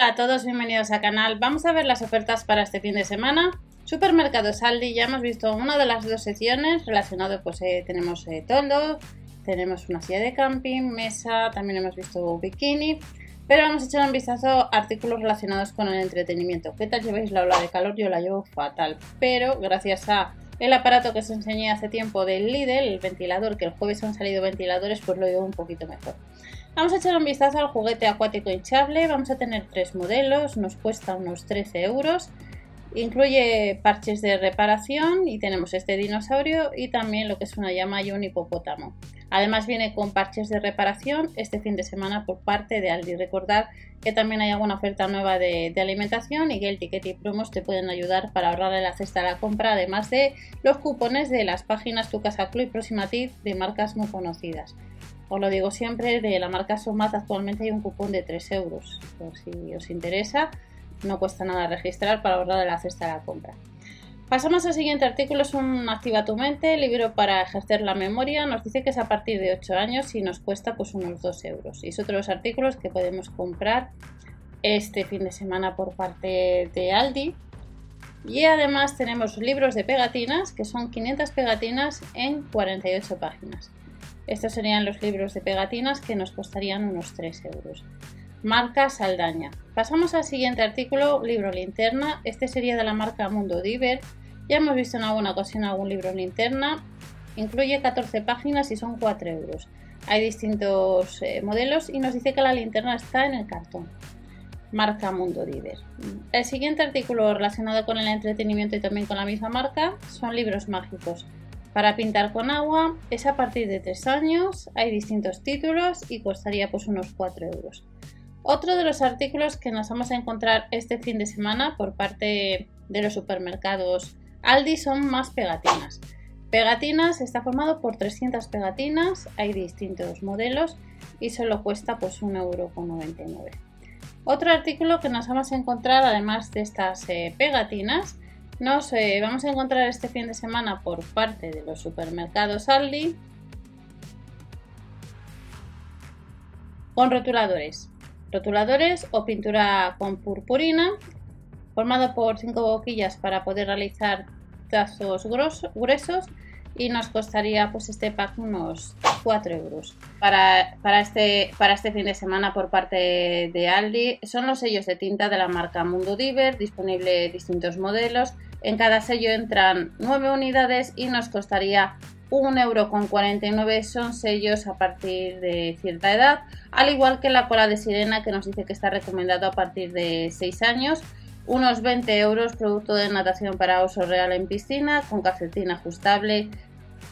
Hola a todos, bienvenidos al canal. Vamos a ver las ofertas para este fin de semana. Supermercado Saldi, ya hemos visto una de las dos secciones relacionado, pues eh, tenemos eh, tenemos una silla de camping, mesa, también hemos visto bikini, pero vamos a echar un vistazo a artículos relacionados con el entretenimiento. ¿Qué tal lleváis la ola de calor? Yo la llevo fatal, pero gracias a el aparato que os enseñé hace tiempo del Lidl, el ventilador, que el jueves han salido ventiladores, pues lo llevo un poquito mejor. Vamos a echar un vistazo al juguete acuático hinchable. Vamos a tener tres modelos, nos cuesta unos 13 euros. Incluye parches de reparación y tenemos este dinosaurio y también lo que es una llama y un hipopótamo. Además viene con parches de reparación este fin de semana por parte de Aldi. Recordad que también hay alguna oferta nueva de, alimentación y que el ticket y promos te pueden ayudar para ahorrar en la cesta de la compra, además de los cupones de las páginas Tu Casa Club y Proximativ de marcas muy conocidas. Os lo digo siempre, de la marca Somat actualmente hay un cupón de 3 euros. Por si os interesa, no cuesta nada registrar para ahorrar la cesta de la compra. Pasamos al siguiente artículo, es un Activa tu mente, libro para ejercer la memoria. Nos dice que es a partir de 8 años y nos cuesta pues unos 2 euros. Y es otro de los artículos que podemos comprar este fin de semana por parte de Aldi. Y además tenemos libros de pegatinas, que son 500 pegatinas en 48 páginas. Estos serían los libros de pegatinas que nos costarían unos 3 euros. Marca Saldaña. Pasamos al siguiente artículo, libro linterna. Este sería de la marca Mundo Diver. Ya hemos visto en alguna ocasión algún libro linterna. Incluye 14 páginas y son 4 euros. Hay distintos eh, modelos y nos dice que la linterna está en el cartón. Marca Mundo Diver. El siguiente artículo relacionado con el entretenimiento y también con la misma marca son libros mágicos. Para pintar con agua es a partir de 3 años, hay distintos títulos y costaría pues unos 4 euros. Otro de los artículos que nos vamos a encontrar este fin de semana por parte de los supermercados Aldi son más pegatinas. Pegatinas está formado por 300 pegatinas, hay distintos modelos y solo cuesta pues 1,99€. Otro artículo que nos vamos a encontrar además de estas eh, pegatinas nos eh, vamos a encontrar este fin de semana por parte de los supermercados Aldi con rotuladores. Rotuladores o pintura con purpurina formado por cinco boquillas para poder realizar trazos gruesos y nos costaría pues este pack unos 4 euros. Para, para, este, para este fin de semana por parte de Aldi son los sellos de tinta de la marca Mundo Diver disponible distintos modelos. En cada sello entran 9 unidades y nos costaría 1,49€ son sellos a partir de cierta edad, al igual que la cola de sirena que nos dice que está recomendado a partir de 6 años, unos 20 euros producto de natación para uso real en piscina, con calcetín ajustable,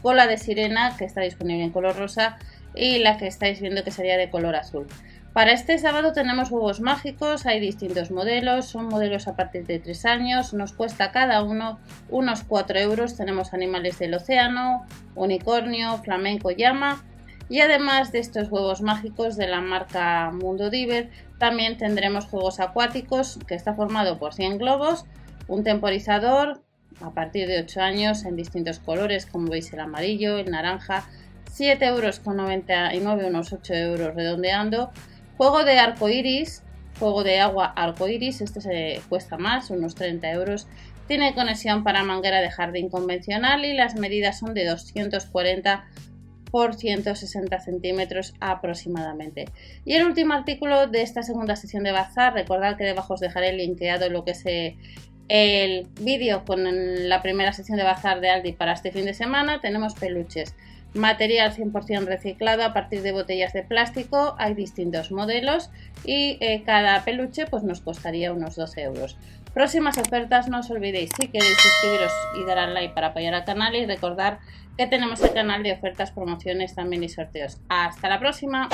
cola de sirena que está disponible en color rosa y la que estáis viendo que sería de color azul. Para este sábado tenemos huevos mágicos, hay distintos modelos, son modelos a partir de 3 años, nos cuesta cada uno unos 4 euros, tenemos animales del océano, unicornio, flamenco, llama y además de estos huevos mágicos de la marca Mundo Diver, también tendremos juegos acuáticos que está formado por 100 globos, un temporizador a partir de 8 años en distintos colores como veis el amarillo, el naranja, 7,99 euros, unos 8 euros redondeando Juego de arco iris, juego de agua arco iris, este se cuesta más, unos 30 euros. Tiene conexión para manguera de jardín convencional y las medidas son de 240 por 160 centímetros aproximadamente. Y el último artículo de esta segunda sesión de bazar, recordad que debajo os dejaré linkeado lo que es eh, el vídeo con la primera sesión de bazar de Aldi para este fin de semana. Tenemos peluches material 100% reciclado a partir de botellas de plástico. Hay distintos modelos y eh, cada peluche pues, nos costaría unos 12 euros. Próximas ofertas, no os olvidéis si queréis suscribiros y dar al like para apoyar al canal y recordar que tenemos el canal de ofertas, promociones también y sorteos. Hasta la próxima.